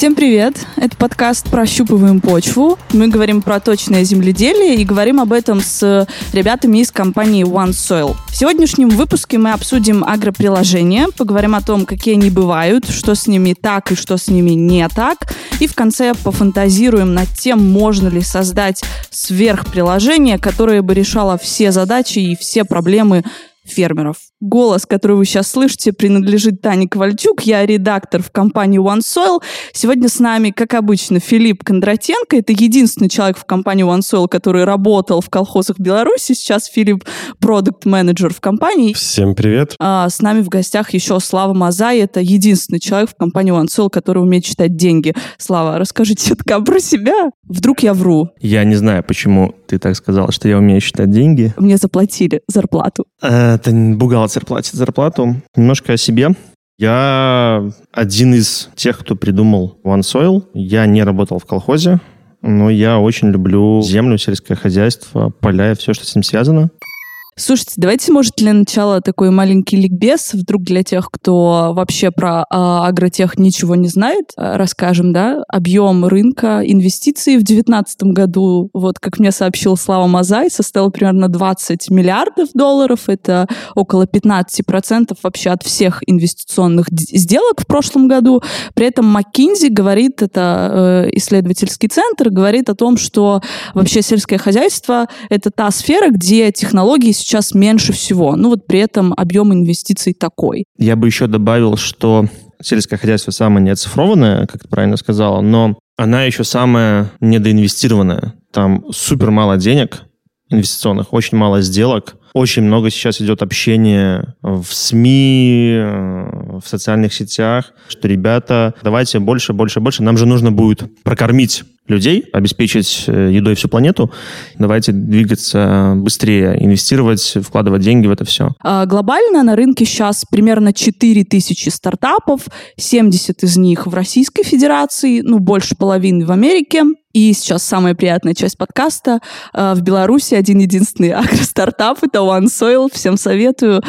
Всем привет! Это подкаст «Прощупываем почву». Мы говорим про точное земледелие и говорим об этом с ребятами из компании OneSoil. В сегодняшнем выпуске мы обсудим агроприложения, поговорим о том, какие они бывают, что с ними так и что с ними не так. И в конце пофантазируем над тем, можно ли создать сверхприложение, которое бы решало все задачи и все проблемы фермеров. Голос, который вы сейчас слышите, принадлежит Тане Ковальчук. Я редактор в компании OneSoil. Сегодня с нами, как обычно, Филипп Кондратенко. Это единственный человек в компании OneSoil, который работал в колхозах Беларуси. Сейчас Филипп продукт менеджер в компании. Всем привет. А, с нами в гостях еще Слава Мазай. Это единственный человек в компании OneSoil, который умеет читать деньги. Слава, расскажите чутка про себя. Вдруг я вру. Я не знаю, почему ты так сказал, что я умею считать деньги. Мне заплатили зарплату. Это бухгалтер платит зарплату. Немножко о себе. Я один из тех, кто придумал OneSoil. Я не работал в колхозе, но я очень люблю землю, сельское хозяйство, поля и все, что с ним связано. Слушайте, давайте, может, для начала такой маленький ликбез, вдруг для тех, кто вообще про а, агротех ничего не знает, а, расскажем, да, объем рынка инвестиций в 2019 году, вот как мне сообщил Слава Мазай, составил примерно 20 миллиардов долларов, это около 15% вообще от всех инвестиционных сделок в прошлом году. При этом McKinsey говорит, это э, исследовательский центр, говорит о том, что вообще сельское хозяйство — это та сфера, где технологии сейчас сейчас меньше всего. Ну вот при этом объем инвестиций такой. Я бы еще добавил, что сельское хозяйство самое неоцифрованное, как ты правильно сказала, но она еще самая недоинвестированная. Там супер мало денег инвестиционных, очень мало сделок. Очень много сейчас идет общения в СМИ, в социальных сетях, что, ребята, давайте больше, больше, больше. Нам же нужно будет прокормить людей, обеспечить э, едой всю планету. Давайте двигаться быстрее, инвестировать, вкладывать деньги в это все. А, глобально на рынке сейчас примерно 4 тысячи стартапов, 70 из них в Российской Федерации, ну, больше половины в Америке. И сейчас самая приятная часть подкаста. А, в Беларуси один единственный агростартап — это OneSoil. Всем советую.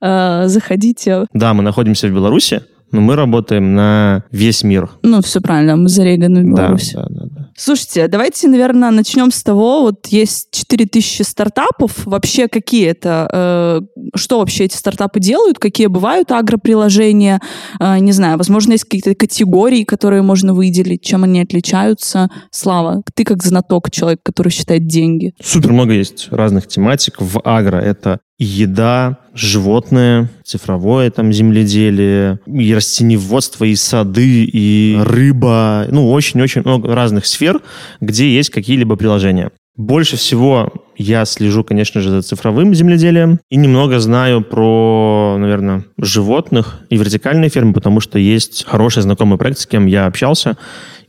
А, заходите. Да, мы находимся в Беларуси но мы работаем на весь мир. Ну, все правильно, мы зареганы в Беларуси. Да, да, да. Слушайте, давайте, наверное, начнем с того, вот есть 4000 стартапов, вообще какие это, э, что вообще эти стартапы делают, какие бывают агроприложения, э, не знаю, возможно, есть какие-то категории, которые можно выделить, чем они отличаются. Слава, ты как знаток, человек, который считает деньги. Супер много есть разных тематик в агро. Это еда, животные, цифровое там земледелие, и растеневодство, и сады, и рыба. Ну, очень-очень много разных сфер, где есть какие-либо приложения. Больше всего я слежу, конечно же, за цифровым земледелием и немного знаю про, наверное, животных и вертикальные фермы, потому что есть хороший знакомый проект, с кем я общался,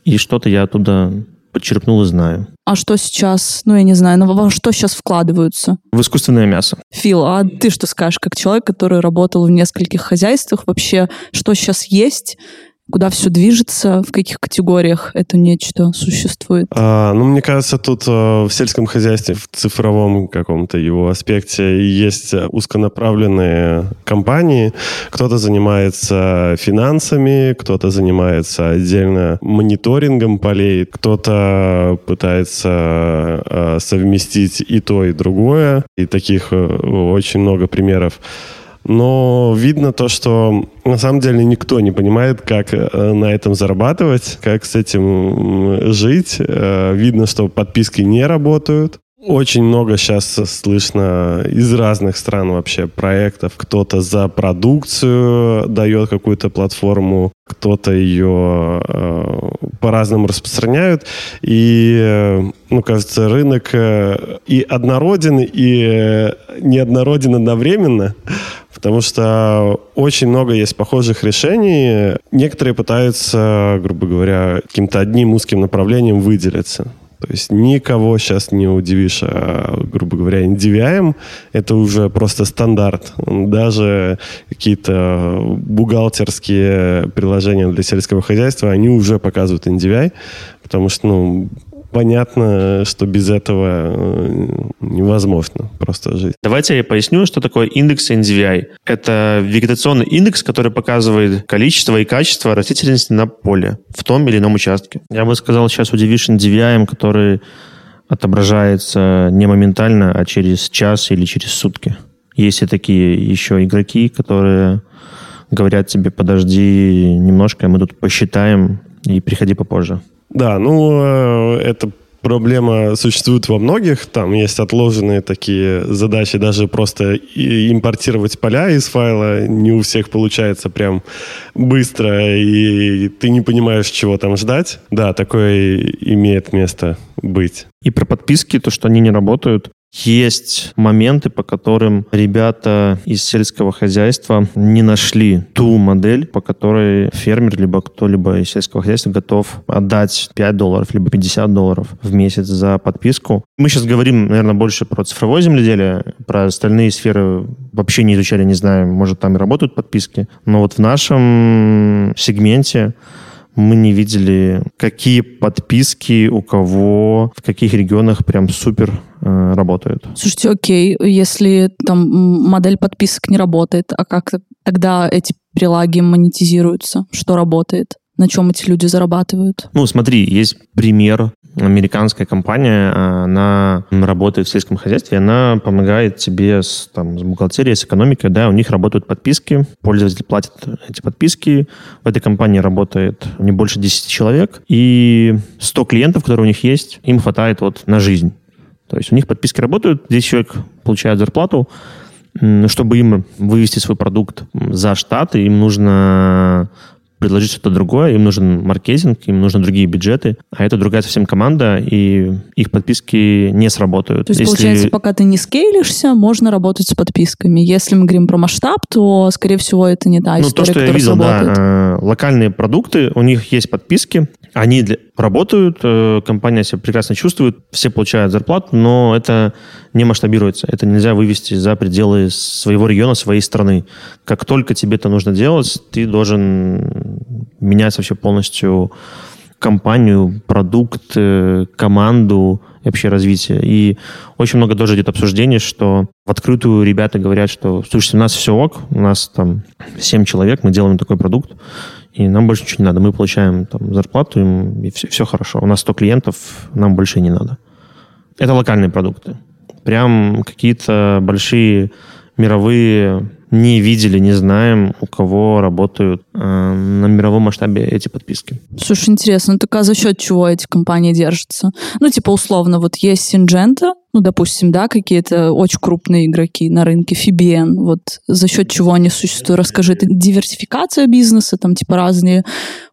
и что-то я оттуда подчеркнул и знаю. А что сейчас, ну, я не знаю, но во что сейчас вкладываются? В искусственное мясо. Фил, а ты что скажешь, как человек, который работал в нескольких хозяйствах, вообще, что сейчас есть, куда все движется, в каких категориях это нечто существует? А, ну, мне кажется, тут э, в сельском хозяйстве, в цифровом каком-то его аспекте есть узконаправленные компании. Кто-то занимается финансами, кто-то занимается отдельно мониторингом полей, кто-то пытается э, совместить и то, и другое. И таких э, очень много примеров но видно то, что на самом деле никто не понимает, как э, на этом зарабатывать, как с этим жить. Э, видно, что подписки не работают. Очень много сейчас слышно из разных стран вообще проектов. Кто-то за продукцию дает какую-то платформу, кто-то ее э, по-разному распространяют. И, э, ну, кажется, рынок э, и однороден, и э, неоднороден одновременно, потому что очень много есть похожих решений. Некоторые пытаются, грубо говоря, каким-то одним узким направлением выделиться. То есть никого сейчас не удивишь, а, грубо говоря, NDVM — это уже просто стандарт. Даже какие-то бухгалтерские приложения для сельского хозяйства, они уже показывают NDVI, потому что, ну, понятно, что без этого э, невозможно просто жить. Давайте я поясню, что такое индекс NDVI. Это вегетационный индекс, который показывает количество и качество растительности на поле в том или ином участке. Я бы сказал, сейчас удивишь NDVI, который отображается не моментально, а через час или через сутки. Есть и такие еще игроки, которые говорят тебе, подожди немножко, мы тут посчитаем и приходи попозже. Да, ну, э, это проблема существует во многих. Там есть отложенные такие задачи, даже просто импортировать поля из файла не у всех получается прям быстро, и ты не понимаешь, чего там ждать. Да, такое имеет место быть. И про подписки, то, что они не работают, есть моменты, по которым ребята из сельского хозяйства не нашли ту модель, по которой фермер, либо кто-либо из сельского хозяйства готов отдать 5 долларов, либо 50 долларов в месяц за подписку. Мы сейчас говорим, наверное, больше про цифровое земледелие, про остальные сферы вообще не изучали, не знаем, может, там и работают подписки. Но вот в нашем сегменте мы не видели, какие подписки у кого, в каких регионах прям супер э, работают. Слушайте, окей, если там модель подписок не работает, а как тогда эти прилаги монетизируются? Что работает? На чем эти люди зарабатывают? Ну, смотри, есть пример американская компания, она работает в сельском хозяйстве, она помогает тебе с, там, с бухгалтерией, с экономикой, да, у них работают подписки, пользователь платит эти подписки, в этой компании работает не больше 10 человек, и 100 клиентов, которые у них есть, им хватает вот на жизнь. То есть у них подписки работают, 10 человек получают зарплату, чтобы им вывести свой продукт за штаты, им нужно предложить что-то другое, им нужен маркетинг, им нужны другие бюджеты, а это другая совсем команда, и их подписки не сработают. То есть, Если... получается, пока ты не скейлишься, можно работать с подписками. Если мы говорим про масштаб, то, скорее всего, это не та ну, история, то, что я видел, сработает. да, э, локальные продукты, у них есть подписки, они для, работают, э, компания себя прекрасно чувствует, все получают зарплату, но это не масштабируется. Это нельзя вывести за пределы своего региона, своей страны. Как только тебе это нужно делать, ты должен менять вообще полностью компанию, продукт, э, команду и вообще развитие. И очень много тоже идет обсуждений, что в открытую ребята говорят, что, слушайте, у нас все ок, у нас там 7 человек, мы делаем такой продукт, и нам больше ничего не надо. Мы получаем там, зарплату, и все, все хорошо. У нас 100 клиентов, нам больше не надо. Это локальные продукты. Прям какие-то большие мировые не видели, не знаем, у кого работают на мировом масштабе эти подписки. Слушай, интересно, ну так а за счет чего эти компании держатся? Ну, типа, условно, вот есть Syngenta, ну, допустим, да, какие-то очень крупные игроки на рынке, Фибиен, вот за счет чего они существуют? Расскажи, это диверсификация бизнеса, там, типа, разные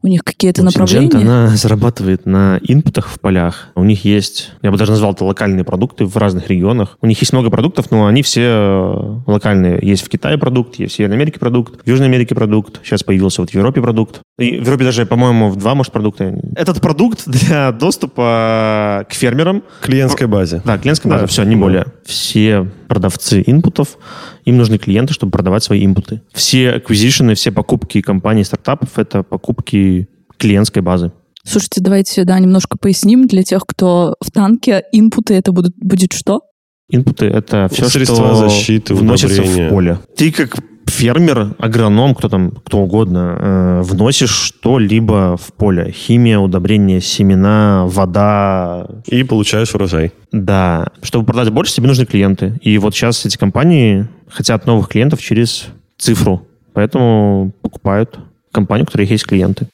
у них какие-то ну, направления? Syngenta, она зарабатывает на инпутах в полях. У них есть, я бы даже назвал это локальные продукты в разных регионах. У них есть много продуктов, но они все э, локальные. Есть в Китае продукт, есть в Северной Америке продукт, в Южной Америке продукт, сейчас появился вот в Европе продукт. И в Европе даже, по-моему, в два, может, продукта. Этот продукт для доступа к фермерам. Клиентской базе. Да, клиентской да, да, все, не более. Все продавцы инпутов, им нужны клиенты, чтобы продавать свои инпуты. Все аквизишены, все покупки компаний, стартапов — это покупки клиентской базы. Слушайте, давайте, да, немножко поясним для тех, кто в танке. Инпуты это будут, будет что? Инпуты — это все, Средства что защиты, вносится удобрения. в поле. Ты как фермер, агроном, кто там, кто угодно, э, вносишь что-либо в поле. Химия, удобрения, семена, вода. И получаешь урожай. Да. Чтобы продать больше, тебе нужны клиенты. И вот сейчас эти компании хотят новых клиентов через цифру. Поэтому покупают компанию, у которой есть клиенты.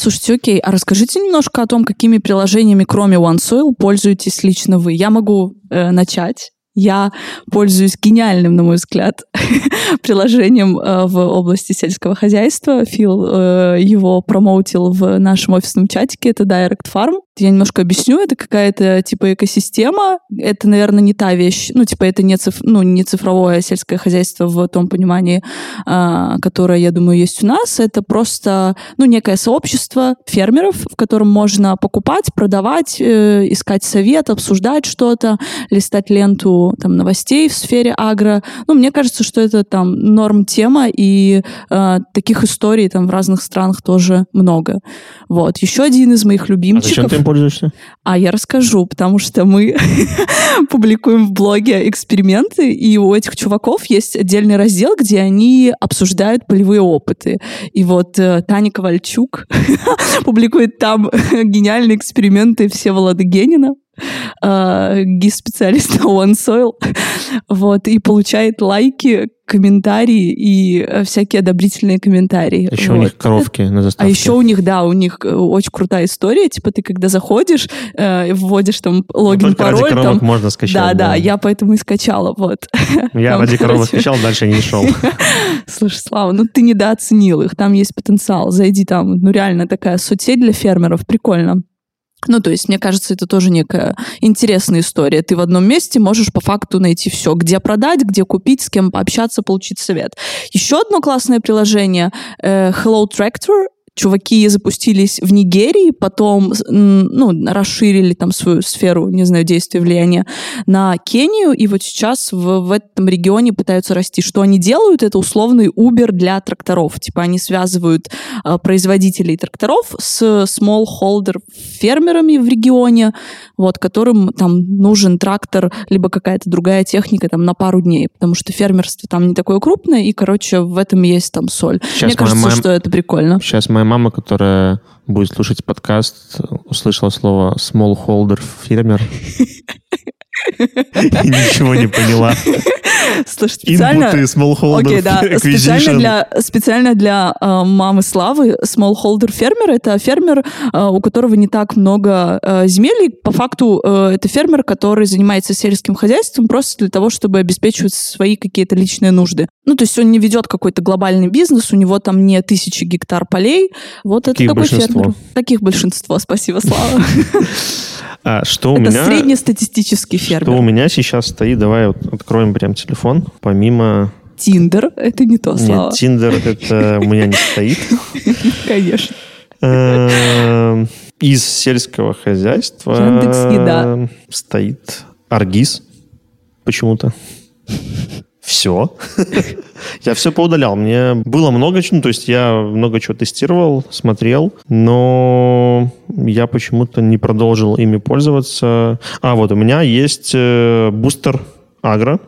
Слушайте, окей, а расскажите немножко о том, какими приложениями, кроме OneSoil, пользуетесь лично вы. Я могу э, начать. Я пользуюсь гениальным, на мой взгляд, приложением э, в области сельского хозяйства. Фил э, его промоутил в нашем офисном чатике. Это Direct Farm. Я немножко объясню. Это какая-то типа экосистема. Это, наверное, не та вещь. Ну, типа это не, циф... ну, не цифровое сельское хозяйство в том понимании, э, которое, я думаю, есть у нас. Это просто ну, некое сообщество фермеров, в котором можно покупать, продавать, искать совет, обсуждать что-то, листать ленту там новостей в сфере агро. Ну, мне кажется, что это там норм тема, и э, таких историй там в разных странах тоже много. Вот. Еще один из моих любимчиков. А зачем ты им пользуешься? А я расскажу, потому что мы публикуем в блоге эксперименты, и у этих чуваков есть отдельный раздел, где они обсуждают полевые опыты. И вот э, Таня Ковальчук публикует там гениальные эксперименты Всеволода Генина, э, гис-специалиста OneSoil, вот, и получает лайки, комментарии и э, всякие одобрительные комментарии. Еще вот. у них коровки на заставке. А еще у них, да, у них э, очень крутая история. Типа ты когда заходишь, э, вводишь там логин, ну, пароль. ради там... можно скачать. Да, да, да, я поэтому и скачала, вот. Я там, ради коровок скачал, дальше не шел. Слушай, Слава, ну ты недооценил их, там есть потенциал. Зайди там, ну реально такая соцсеть для фермеров, прикольно. Ну, то есть, мне кажется, это тоже некая интересная история. Ты в одном месте можешь по факту найти все, где продать, где купить, с кем пообщаться, получить совет. Еще одно классное приложение э, Hello Tractor чуваки запустились в Нигерии, потом ну, расширили там свою сферу, не знаю, действия, влияния на Кению, и вот сейчас в, в этом регионе пытаются расти. Что они делают? Это условный Uber для тракторов. Типа они связывают э, производителей тракторов с smallholder фермерами в регионе, вот, которым там нужен трактор, либо какая-то другая техника там на пару дней, потому что фермерство там не такое крупное, и, короче, в этом есть там соль. Сейчас Мне кажется, моя... что это прикольно. Сейчас моя мама, которая будет слушать подкаст, услышала слово smallholder фермер и ничего не поняла. Слушай, специально... Инпуты smallholder okay, да. Специально для, специально для э, мамы Славы smallholder фермер — это фермер, э, у которого не так много э, земель. И по факту э, это фермер, который занимается сельским хозяйством просто для того, чтобы обеспечивать свои какие-то личные нужды. Ну, то есть он не ведет какой-то глобальный бизнес, у него там не тысячи гектар полей. Вот Таких это такой большинство. фермер. Таких большинство. Спасибо, Слава. А что Это у меня... среднестатистический фермер. Что у меня сейчас стоит, давай вот откроем прям телефон, помимо... Тиндер, это не то, Слава. Нет, Тиндер это у меня не стоит. Конечно. Эм, из сельского хозяйства стоит Аргиз почему-то все. я все поудалял. Мне было много чего, ну, то есть я много чего тестировал, смотрел, но я почему-то не продолжил ими пользоваться. А, вот у меня есть э, бустер Агро.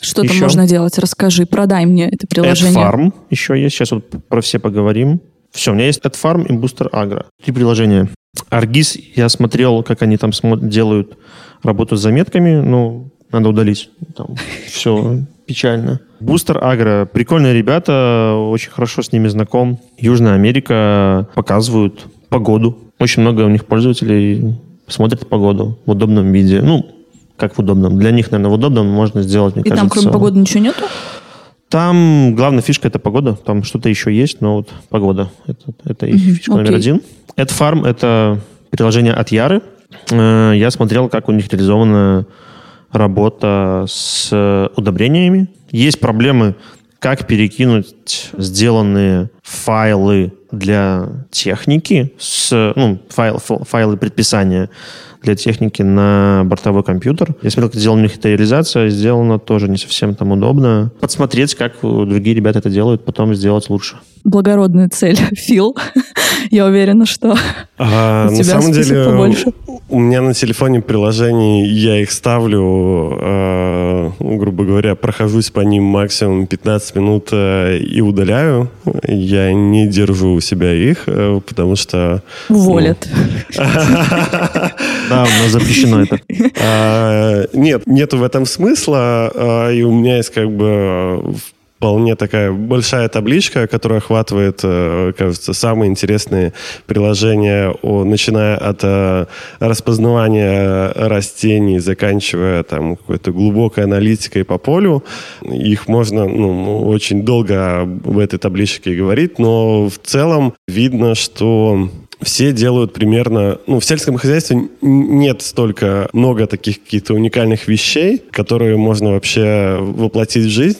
Что там можно делать? Расскажи, продай мне это приложение. AdFarm еще есть, сейчас вот про все поговорим. Все, у меня есть AdFarm и Booster Agro. Три приложения. Аргиз, я смотрел, как они там делают работу с заметками, ну, надо удалить. Там все печально. Бустер Агро. Прикольные ребята, очень хорошо с ними знаком. Южная Америка показывают погоду. Очень много у них пользователей смотрят погоду в удобном виде. Ну, как в удобном. Для них, наверное, в удобном можно сделать, мне И кажется... там, кроме погоды, ничего нету? Там главная фишка – это погода. Там что-то еще есть, но вот погода – это, это их mm-hmm. фишка okay. номер один. AdFarm – это приложение от Яры. Э, я смотрел, как у них реализовано работа с удобрениями. Есть проблемы, как перекинуть сделанные файлы для техники, с, ну, файл, файлы предписания для техники на бортовой компьютер. Я смотрел, как сделана у них эта реализация, сделано тоже не совсем там удобно. Подсмотреть, как другие ребята это делают, потом сделать лучше. Благородная цель, Фил. Я уверена, что а, у тебя на самом деле, побольше. У меня на телефоне приложений, я их ставлю, э, грубо говоря, прохожусь по ним максимум 15 минут э, и удаляю. Я не держу у себя их, э, потому что... Уволят. Да, у нас запрещено это. А, нет, нету в этом смысла. А, и у меня есть как бы вполне такая большая табличка, которая охватывает, э, кажется, самые интересные приложения, начиная от э, распознавания растений, заканчивая там какой-то глубокой аналитикой по полю. Их можно ну, очень долго в этой табличке говорить, но в целом видно, что все делают примерно... Ну, в сельском хозяйстве нет столько много таких каких-то уникальных вещей, которые можно вообще воплотить в жизнь.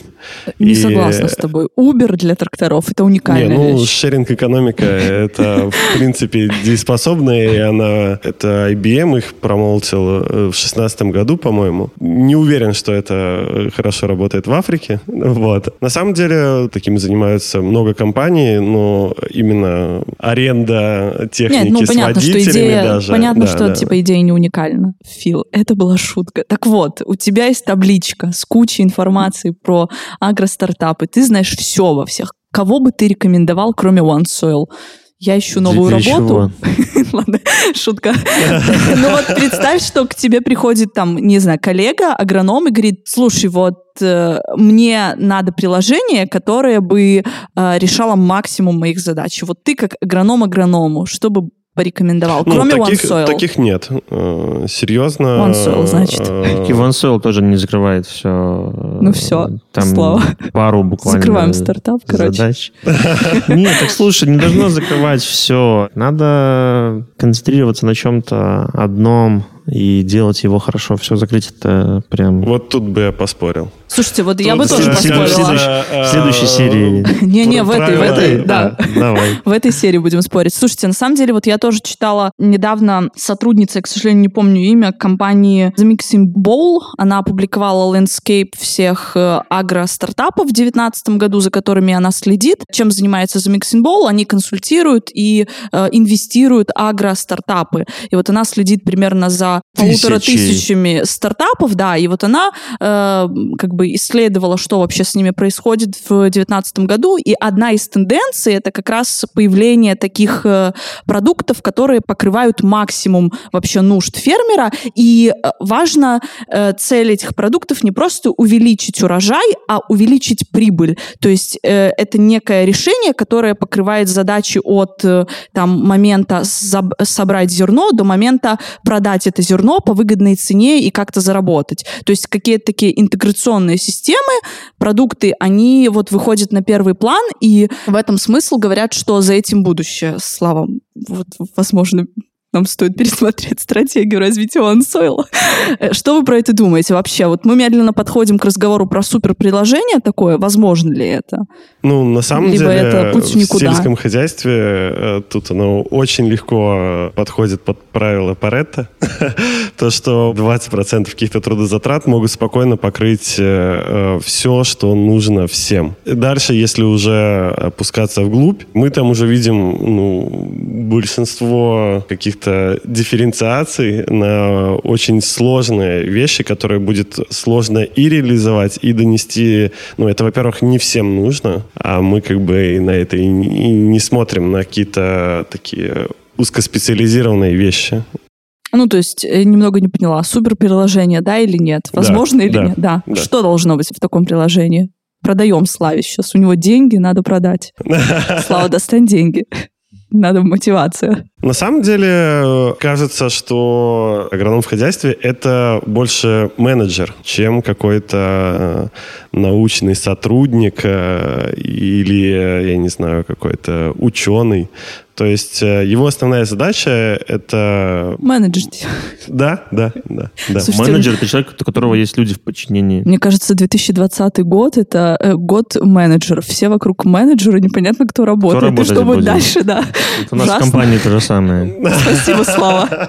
Не И- согласна с тобой. Uber для тракторов — это уникальная Не, ну, вещь. шеринг-экономика — это, в принципе, дееспособная, и она... Это IBM их промоутил э, в шестнадцатом году, по-моему. Не уверен, что это э, хорошо работает в Африке. Вот. На самом деле, таким занимаются много компаний, но именно аренда техники Нет, ну с понятно, что водителями идея, даже. понятно, да, что да. типа идея не уникальна. Фил, это была шутка. Так вот, у тебя есть табличка с кучей информации про агростартапы. Ты знаешь все во всех. Кого бы ты рекомендовал, кроме OneSoil? Я ищу новую Для- работу. Ладно, шутка. Ну вот представь, что к тебе приходит там, не знаю, коллега, агроном и говорит, слушай, вот э, мне надо приложение, которое бы э, решало максимум моих задач. Вот ты как агроном агроному, что бы порекомендовал, Ну, кроме таких, OneSoil? таких нет. Э, Серьезно. OneSoil, значит. э, И OneSoil тоже не закрывает все. Ну всё, Там слава. пару буквально Закрываем стартап, короче. Нет, так слушай, не должно закрывать все. Надо концентрироваться на чем-то одном и делать его хорошо. Все закрыть это прям... Вот тут бы я поспорил. Слушайте, вот я Тут, бы тоже э, поспорила. следующий- в следующей серии. Не-не, в этой, в этой, да. Давай. В этой серии будем спорить. Слушайте, на самом деле, вот я тоже читала недавно сотрудница, я, к сожалению, не помню имя, компании The Mixing Bowl. Она опубликовала landscape всех э, агро-стартапов в 2019 году, за которыми она следит. Чем занимается The Mixing Bowl? Они консультируют и э, инвестируют агро-стартапы. И вот она следит примерно за полутора Тысячи. тысячами стартапов, да, и вот она э, как бы исследовала, что вообще с ними происходит в 2019 году, и одна из тенденций это как раз появление таких э, продуктов, которые покрывают максимум вообще нужд фермера, и э, важно э, цель этих продуктов не просто увеличить урожай, а увеличить прибыль. То есть э, это некое решение, которое покрывает задачи от э, там момента собрать зерно до момента продать это зерно по выгодной цене и как-то заработать. То есть какие-то такие интеграционные системы, продукты, они вот выходят на первый план, и в этом смысл говорят, что за этим будущее. Слава, вот, возможно, нам стоит пересмотреть стратегию развития OneSoil. Э, Что вы про это думаете вообще? Вот мы медленно подходим к разговору про суперприложение такое. Возможно ли это? Ну, на самом Либо деле, это путь в никуда. сельском хозяйстве э, тут оно очень легко э, подходит под правило Паретта. То, что 20% каких-то трудозатрат могут спокойно покрыть все, что нужно всем. Дальше, если уже опускаться вглубь, мы там уже видим ну, большинство каких-то дифференциаций на очень сложные вещи, которые будет сложно и реализовать, и донести. Ну, это, во-первых, не всем нужно, а мы как бы и на это и не смотрим на какие-то такие узкоспециализированные вещи. Ну, то есть, э, немного не поняла, суперприложение, да или нет? Да, Возможно или да, нет? Да. да. Что должно быть в таком приложении? Продаем Славе сейчас. У него деньги, надо продать. Слава, достань деньги. Надо мотивация. На самом деле, кажется, что агроном в хозяйстве — это больше менеджер, чем какой-то э, научный сотрудник э, или, я не знаю, какой-то ученый. То есть э, его основная задача — это... Менеджер. Да, да, да. да. Слушайте, Менеджер — это человек, у которого есть люди в подчинении. Мне кажется, 2020 год — это э, год менеджеров. Все вокруг менеджера, непонятно, кто работает. И работать что будет дальше, да. Это у нас в Ужасно. компании то же самое. Спасибо, Слава.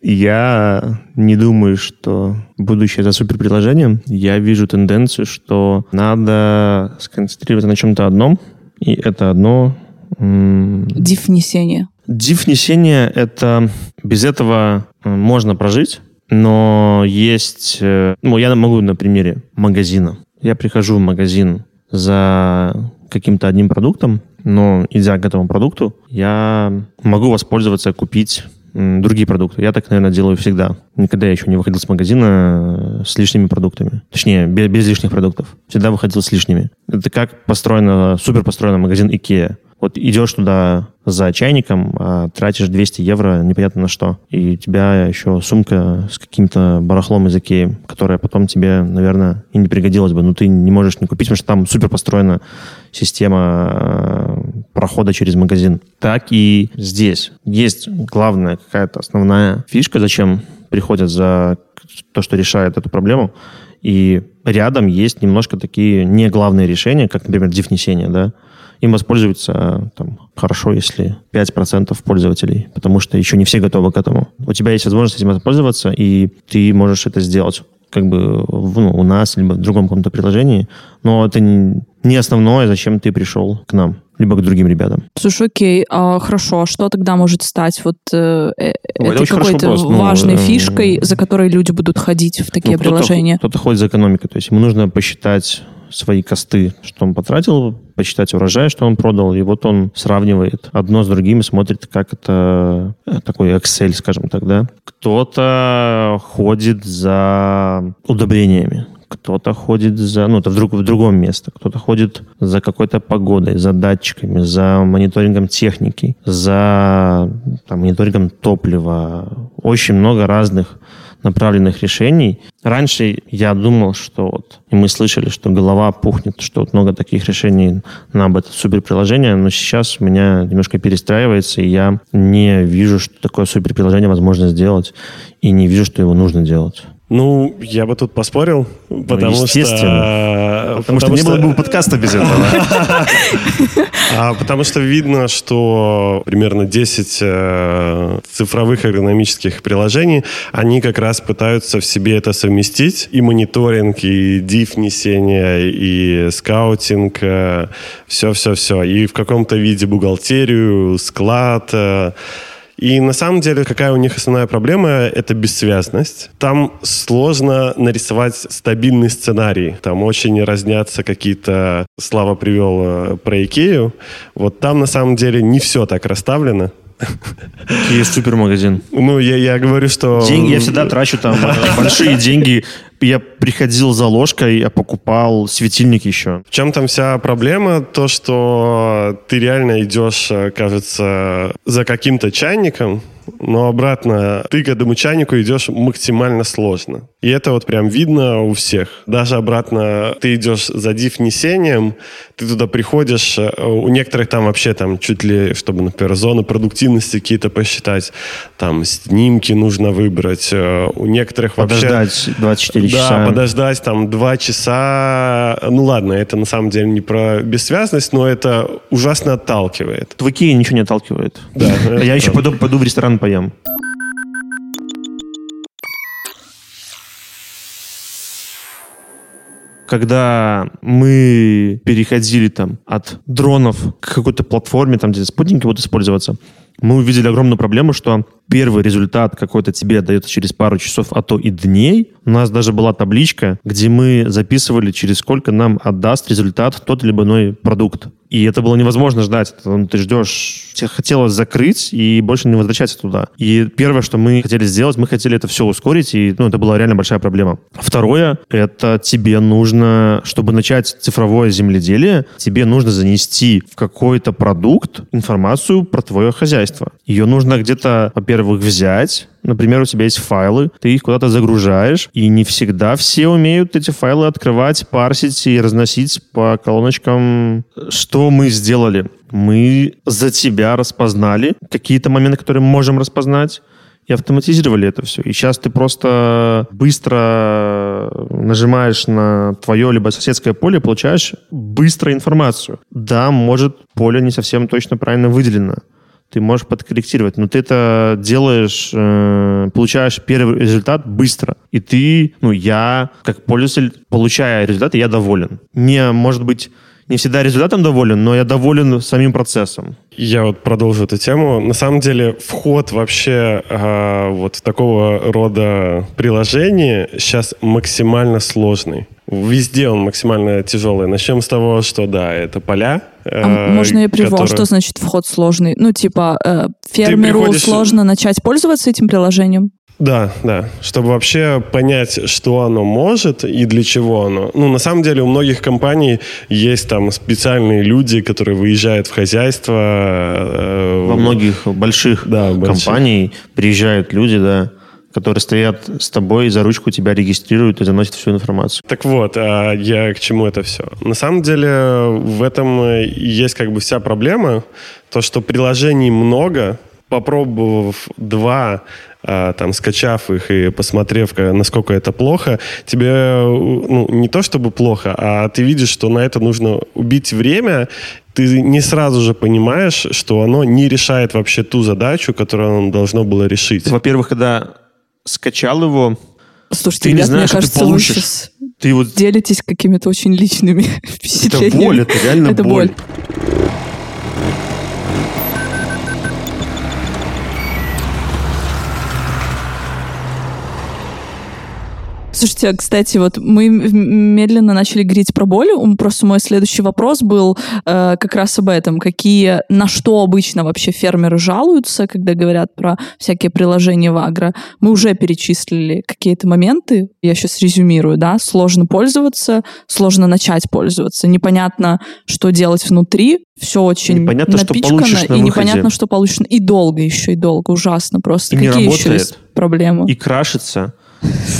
Я не думаю, что будущее за суперприложением. Я вижу тенденцию, что надо сконцентрироваться на чем-то одном, и это одно... Диф-несение. Div-несение — это... Без этого э, можно прожить, но есть... э, Ну, я могу на примере магазина. Я прихожу в магазин за каким-то одним продуктом, но идя к этому продукту, я могу воспользоваться, купить другие продукты. Я так, наверное, делаю всегда. Никогда я еще не выходил с магазина э, с лишними продуктами. Точнее, бе- без, лишних продуктов. Всегда выходил с лишними. Это как построено, супер построен магазин Ikea. Вот идешь туда за чайником, а тратишь 200 евро непонятно на что. И у тебя еще сумка с каким-то барахлом из Икеи, которая потом тебе, наверное, и не пригодилась бы. Но ты не можешь не купить, потому что там супер построена система э, прохода через магазин. Так и здесь. Есть главная какая-то основная фишка, зачем приходят за то, что решает эту проблему. И рядом есть немножко такие не главные решения, как, например, дифнесение, да, им воспользуются там, хорошо, если 5% пользователей, потому что еще не все готовы к этому. У тебя есть возможность этим воспользоваться, и ты можешь это сделать как бы ну, у нас, либо в другом каком-то приложении, но это не основное, зачем ты пришел к нам либо к другим ребятам. Слушай, окей, а, хорошо, а что тогда может стать вот э, э ну, это какой-то ну, важной ну, фишкой, за которой люди будут ходить в такие ну, приложения? Кто-то, кто-то ходит за экономикой, то есть ему нужно посчитать свои косты, что он потратил, посчитать урожай, что он продал, и вот он сравнивает одно с другим смотрит, как это э, такой Excel, скажем так, да. Кто-то ходит за удобрениями, кто-то ходит за, ну, это в, друг, в другом месте, кто-то ходит за какой-то погодой, за датчиками, за мониторингом техники, за там, мониторингом топлива. Очень много разных направленных решений. Раньше я думал, что вот, и мы слышали, что голова пухнет, что вот много таких решений на об это суперприложение, но сейчас у меня немножко перестраивается, и я не вижу, что такое суперприложение возможно сделать, и не вижу, что его нужно делать. Ну, я бы тут поспорил, ну, потому ну, естественно. что... Потому, потому что, что не было бы подкаста без этого. А, потому что видно, что примерно 10 э, цифровых эргономических приложений, они как раз пытаются в себе это совместить. И мониторинг, и div несение, и скаутинг, все-все-все. Э, и в каком-то виде бухгалтерию, склад, э, и на самом деле, какая у них основная проблема, это бессвязность. Там сложно нарисовать стабильный сценарий. Там очень разнятся какие-то... Слава привел э, про Икею. Вот там на самом деле не все так расставлено. Есть супермагазин. Ну, я, я говорю, что... Деньги, я всегда трачу там э, большие деньги. Я приходил за ложкой, я покупал светильник еще. В чем там вся проблема? То, что ты реально идешь, э, кажется, за каким-то чайником, но обратно ты к этому чайнику идешь максимально сложно. И это вот прям видно у всех. Даже обратно ты идешь за диф-несением, ты туда приходишь, э, у некоторых там вообще там чуть ли, чтобы, например, зоны продуктивности какие-то посчитать, там снимки нужно выбрать, э, у некоторых вообще... Подождать 24 часа. Да, подождать там 2 часа. Ну ладно, это на самом деле не про бессвязность, но это ужасно отталкивает. В Икее ничего не отталкивает. Да. Я еще пойду в ресторан поем. Когда мы переходили там от дронов к какой-то платформе, там где спутники будут использоваться, мы увидели огромную проблему, что первый результат какой-то тебе дается через пару часов, а то и дней. У нас даже была табличка, где мы записывали, через сколько нам отдаст результат тот либо иной продукт. И это было невозможно ждать. Ты ждешь, тебе хотелось закрыть и больше не возвращаться туда. И первое, что мы хотели сделать, мы хотели это все ускорить, и ну, это была реально большая проблема. Второе, это тебе нужно, чтобы начать цифровое земледелие, тебе нужно занести в какой-то продукт информацию про твое хозяйство. Ее нужно где-то, во-первых, взять, Например, у тебя есть файлы, ты их куда-то загружаешь, и не всегда все умеют эти файлы открывать, парсить и разносить по колоночкам. Что мы сделали? Мы за тебя распознали какие-то моменты, которые мы можем распознать, и автоматизировали это все. И сейчас ты просто быстро нажимаешь на твое либо соседское поле, получаешь быстро информацию. Да, может, поле не совсем точно правильно выделено ты можешь подкорректировать, но ты это делаешь, э, получаешь первый результат быстро. И ты, ну, я, как пользователь, получая результаты, я доволен. Не, может быть, не всегда результатом доволен, но я доволен самим процессом. Я вот продолжу эту тему. На самом деле вход вообще э, вот такого рода приложения сейчас максимально сложный. Везде он максимально тяжелый. Начнем с того, что да, это поля. А э, можно я привел? Которые... Что значит вход сложный? Ну, типа, э, фермеру приходишь... сложно начать пользоваться этим приложением? Да, да. Чтобы вообще понять, что оно может и для чего оно. Ну, на самом деле, у многих компаний есть там специальные люди, которые выезжают в хозяйство. Э, Во многих больших да, компаний больших. приезжают люди, да которые стоят с тобой, за ручку тебя регистрируют и заносят всю информацию. Так вот, а я к чему это все? На самом деле в этом есть как бы вся проблема, то, что приложений много, попробовав два, а, там, скачав их и посмотрев, насколько это плохо, тебе ну, не то чтобы плохо, а ты видишь, что на это нужно убить время, ты не сразу же понимаешь, что оно не решает вообще ту задачу, которую оно должно было решить. Во-первых, когда скачал его, Слушайте, ты ребят, не знаешь, мне кажется, что ты получишь. вы сейчас Ты вот... делитесь какими-то очень личными Это впечатлениями. боль, это реально Это боль. боль. Слушайте, кстати, вот мы медленно начали говорить про боль. Просто мой следующий вопрос был э, как раз об этом. Какие, на что обычно вообще фермеры жалуются, когда говорят про всякие приложения в агро? Мы уже перечислили какие-то моменты. Я сейчас резюмирую, да? Сложно пользоваться, сложно начать пользоваться. Непонятно, что делать внутри. Все очень Непонятно, что напичкано, получишь на и выходе. непонятно, что получишь. И долго еще, и долго. Ужасно просто. И не Какие еще работает. есть проблемы? и крашится.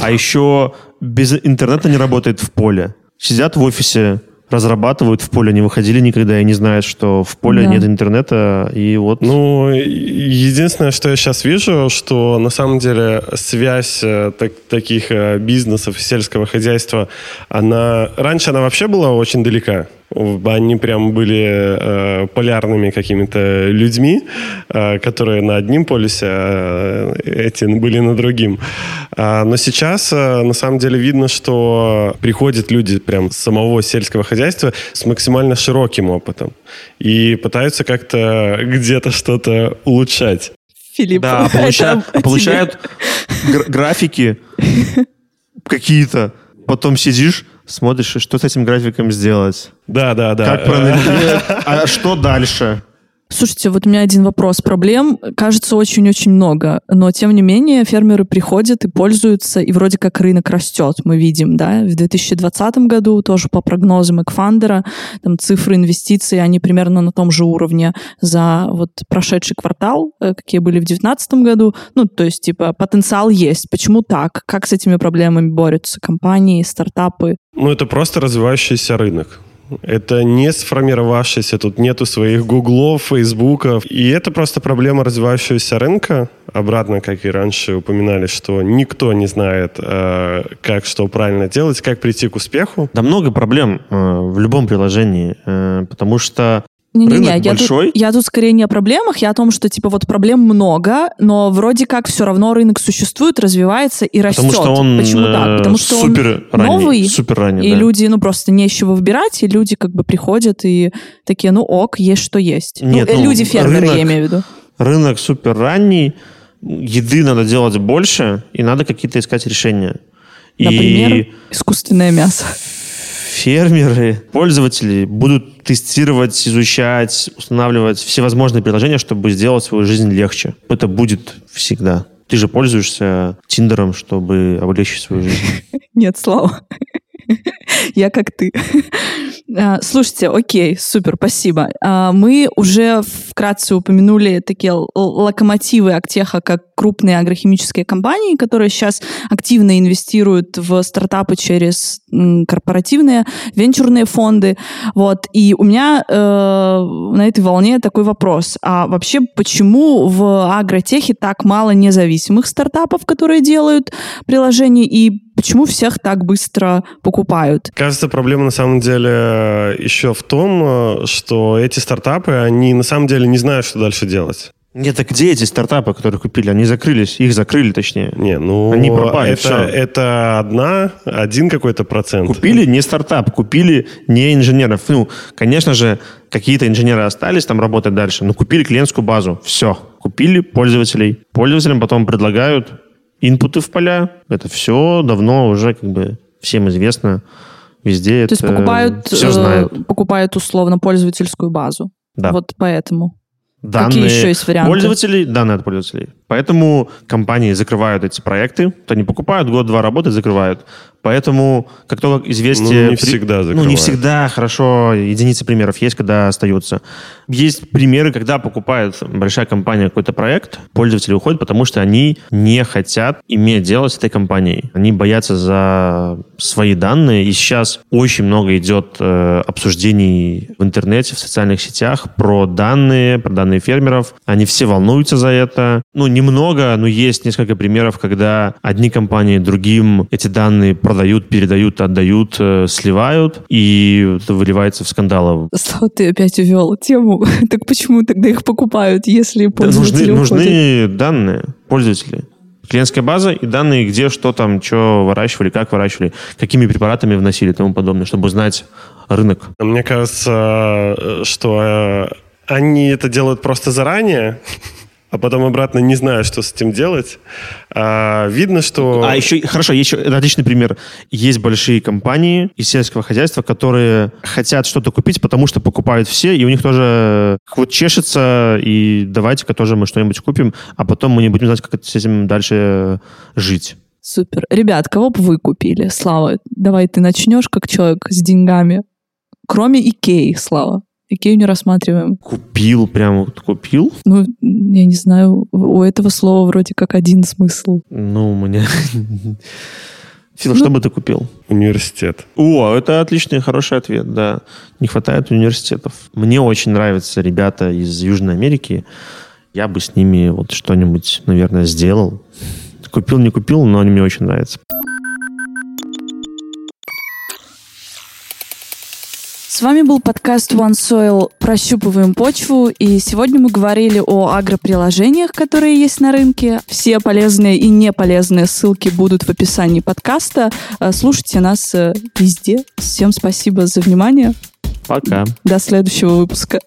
А еще без интернета не работает в поле. Сидят в офисе, разрабатывают в поле, не выходили никогда и не знают, что в поле Да. нет интернета, и вот... Ну, единственное, что я сейчас вижу, что на самом деле связь э, так- таких э, бизнесов и сельского хозяйства, она раньше она вообще была очень далека. Они прям были э, полярными какими-то людьми, э, которые на одним полюсе, а эти были на другим. А, но сейчас э, на самом деле видно, что приходят люди прям с самого сельского хозяйства с максимально широким опытом и пытаются как-то где-то что-то улучшать. Филипп, Да, это получают, получают гра- графики какие-то, потом сидишь, смотришь, что с этим графиком сделать, Да, да, да. как проанализировать, а что дальше? Слушайте, вот у меня один вопрос. Проблем, кажется, очень-очень много. Но, тем не менее, фермеры приходят и пользуются, и вроде как рынок растет, мы видим, да. В 2020 году, тоже по прогнозам Экфандера, там цифры инвестиций, они примерно на том же уровне за вот прошедший квартал, э, какие были в 2019 году. Ну, то есть, типа, потенциал есть. Почему так? Как с этими проблемами борются компании, стартапы? Ну, это просто развивающийся рынок. Это не сформировавшийся, тут нету своих гуглов, фейсбуков. И это просто проблема развивающегося рынка. Обратно, как и раньше упоминали, что никто не знает, э, как что правильно делать, как прийти к успеху. Да много проблем э, в любом приложении, э, потому что Не-не-не, я большой. тут, я тут скорее не о проблемах, я о том, что, типа, вот проблем много, но вроде как все равно рынок существует, развивается и растет. Потому что он Почему так? э, Потому что супер он ранний, новый, супер ранний, и да. люди, ну, просто не с чего выбирать, и люди как бы приходят и такие, ну, ок, есть что есть. Нет, ну, э, ну, люди-фермеры, рынок- я имею в виду. Рынок супер ранний, еды надо делать больше, и надо какие-то искать решения. Например, И искусственное мясо. Фермеры, пользователи будут тестировать, изучать, устанавливать всевозможные приложения, чтобы сделать свою жизнь легче. Это будет всегда. Ты же пользуешься Тиндером, чтобы облегчить свою жизнь. Нет, Слава. Я как ты. А, Слушайте, окей, супер, спасибо. А, Мы уже вкратце упомянули такие локомотивы Актеха, как крупные агрохимические компании, которые сейчас активно инвестируют в стартапы через корпоративные венчурные фонды. Вот. И у меня э, на этой волне такой вопрос. А вообще, почему в агротехе так мало независимых стартапов, которые делают приложения, и почему всех так быстро покупают? Кажется, проблема на самом деле еще в том, э, что эти стартапы, они на самом деле не знают, что дальше делать. Нет, так где эти стартапы, которые купили? Они закрылись, их закрыли точнее. Не, ну Они пропали, это, всё. это одна, один какой-то процент. Купили не стартап, купили не инженеров. Ну, конечно же, какие-то инженеры остались там работать дальше, но купили клиентскую базу. Все. Купили пользователей. Пользователям потом предлагают инпуты в поля. Это все давно уже как бы всем известно. Везде То есть это покупают, все э, знают. покупают условно пользовательскую базу. Да. Вот поэтому. Данные Какие еще есть варианты? Пользователей, данные от пользователей. Поэтому компании закрывают эти проекты. Вот они покупают, год-два работают, закрывают. Поэтому, как только известие... Ну, не всегда Ну, не закрывает. всегда, хорошо, единицы примеров есть, когда остаются. Есть примеры, когда покупает большая компания какой-то проект, пользователи уходят, потому что они не хотят иметь дело с этой компанией. Они боятся за свои данные, и сейчас очень много идет э, обсуждений в интернете, в социальных сетях про данные, про данные фермеров. Они все волнуются за это. Ну, немного, но есть несколько примеров, когда одни компании другим эти данные продают, передают, отдают, э, сливают, и это выливается в скандалы. Слава, ты опять увел тему. так почему тогда их покупают, если Да, пользователи нужны, уходят? нужны данные пользователей. Клиентская база и данные, где что там, что выращивали, как выращивали, какими препаратами вносили и тому подобное, чтобы узнать рынок. Мне кажется, э, что э, они это делают просто заранее, а потом обратно не знают, что с этим делать. А, видно, что... А еще, хорошо, еще это отличный пример. Есть большие компании из сельского хозяйства, которые хотят что-то купить, потому что покупают все, и у них тоже вот чешется, и давайте-ка тоже мы что-нибудь купим, а потом мы не будем знать, как это с этим дальше жить. Супер. Ребят, кого бы вы купили? Слава, давай ты начнешь как человек с деньгами. Кроме Икеи, Слава. Икею не рассматриваем. Купил, прям вот купил. Ну, я не знаю, у этого слова вроде как один смысл. Ну, у меня... Фил, Ну- что бы ты купил? Университет. О, это отличный, хороший ответ, да. Не хватает университетов. Мне очень нравятся ребята из Южной Америки. Я бы с ними вот что-нибудь, наверное, сделал. Купил, не купил, но они мне очень нравятся. С вами был подкаст One Soil «Прощупываем почву», и сегодня мы говорили о агроприложениях, которые есть на рынке. Все полезные и неполезные ссылки будут в описании подкаста. Э, Слушайте нас э, везде. Всем спасибо за внимание. Пока. До следующего выпуска.